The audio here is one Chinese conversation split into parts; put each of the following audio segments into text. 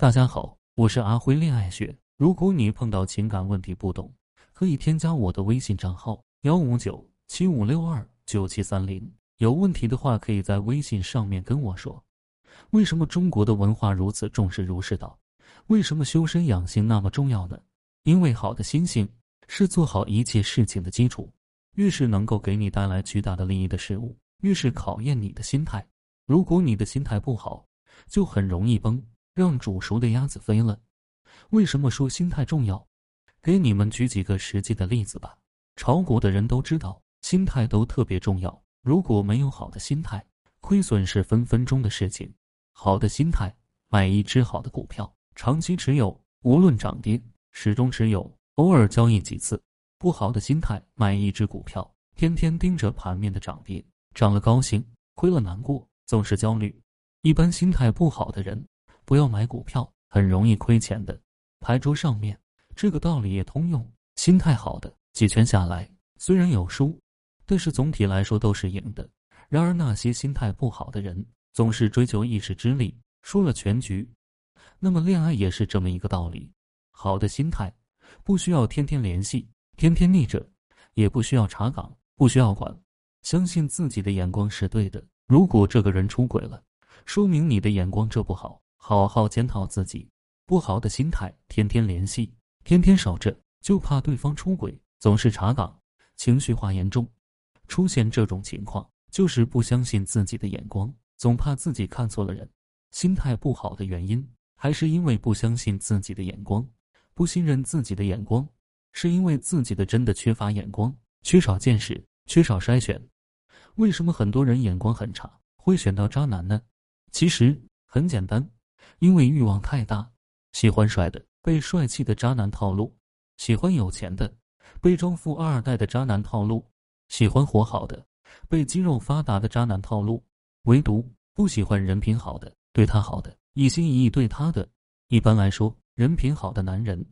大家好，我是阿辉恋爱学。如果你碰到情感问题不懂，可以添加我的微信账号幺五九七五六二九七三零。有问题的话，可以在微信上面跟我说。为什么中国的文化如此重视儒释道？为什么修身养性那么重要呢？因为好的心性是做好一切事情的基础。越是能够给你带来巨大的利益的事物，越是考验你的心态。如果你的心态不好，就很容易崩，让煮熟的鸭子飞了。为什么说心态重要？给你们举几个实际的例子吧。炒股的人都知道，心态都特别重要。如果没有好的心态，亏损是分分钟的事情。好的心态，买一只好的股票，长期持有，无论涨跌，始终持有，偶尔交易几次。不好的心态，买一只股票，天天盯着盘面的涨跌，涨了高兴，亏了难过，总是焦虑。一般心态不好的人，不要买股票，很容易亏钱的。牌桌上面，这个道理也通用。心态好的，几圈下来虽然有输，但是总体来说都是赢的。然而那些心态不好的人，总是追求一时之利，输了全局。那么恋爱也是这么一个道理。好的心态，不需要天天联系。天天腻着，也不需要查岗，不需要管，相信自己的眼光是对的。如果这个人出轨了，说明你的眼光这不好，好好检讨自己。不好的心态，天天联系，天天守着，就怕对方出轨，总是查岗，情绪化严重。出现这种情况，就是不相信自己的眼光，总怕自己看错了人。心态不好的原因，还是因为不相信自己的眼光，不信任自己的眼光。是因为自己的真的缺乏眼光，缺少见识，缺少筛选。为什么很多人眼光很差，会选到渣男呢？其实很简单，因为欲望太大，喜欢帅的，被帅气的渣男套路；喜欢有钱的，被装富二代的渣男套路；喜欢活好的，被肌肉发达的渣男套路。唯独不喜欢人品好的，对他好的，一心一意对他的。一般来说，人品好的男人。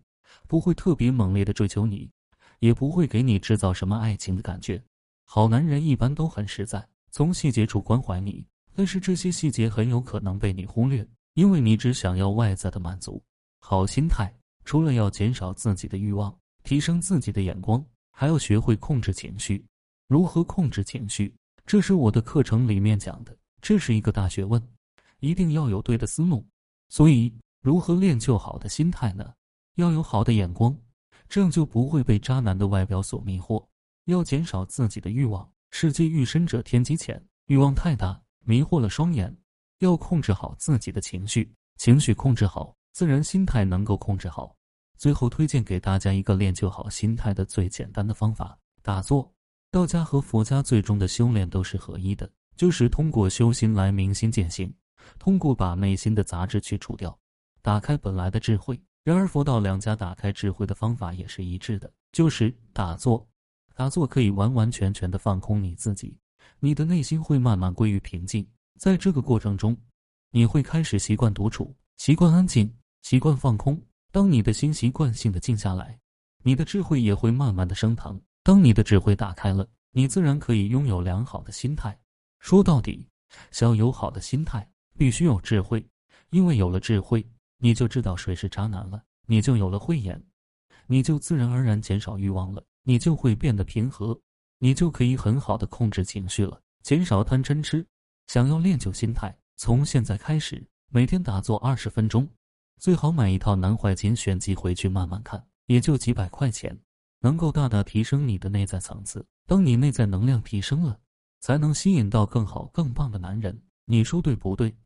不会特别猛烈的追求你，也不会给你制造什么爱情的感觉。好男人一般都很实在，从细节处关怀你，但是这些细节很有可能被你忽略，因为你只想要外在的满足。好心态除了要减少自己的欲望，提升自己的眼光，还要学会控制情绪。如何控制情绪？这是我的课程里面讲的，这是一个大学问，一定要有对的思路。所以，如何练就好的心态呢？要有好的眼光，这样就不会被渣男的外表所迷惑。要减少自己的欲望，世界欲深者天机浅，欲望太大迷惑了双眼。要控制好自己的情绪，情绪控制好，自然心态能够控制好。最后推荐给大家一个练就好心态的最简单的方法：打坐。道家和佛家最终的修炼都是合一的，就是通过修心来明心见性，通过把内心的杂质去除掉，打开本来的智慧。然而，佛道两家打开智慧的方法也是一致的，就是打坐。打坐可以完完全全的放空你自己，你的内心会慢慢归于平静。在这个过程中，你会开始习惯独处，习惯安静，习惯放空。当你的心习惯性的静下来，你的智慧也会慢慢的升腾。当你的智慧打开了，你自然可以拥有良好的心态。说到底，想要有好的心态，必须有智慧，因为有了智慧。你就知道谁是渣男了，你就有了慧眼，你就自然而然减少欲望了，你就会变得平和，你就可以很好的控制情绪了，减少贪嗔痴。想要练就心态，从现在开始，每天打坐二十分钟，最好买一套南怀瑾选集回去慢慢看，也就几百块钱，能够大大提升你的内在层次。当你内在能量提升了，才能吸引到更好更棒的男人。你说对不对？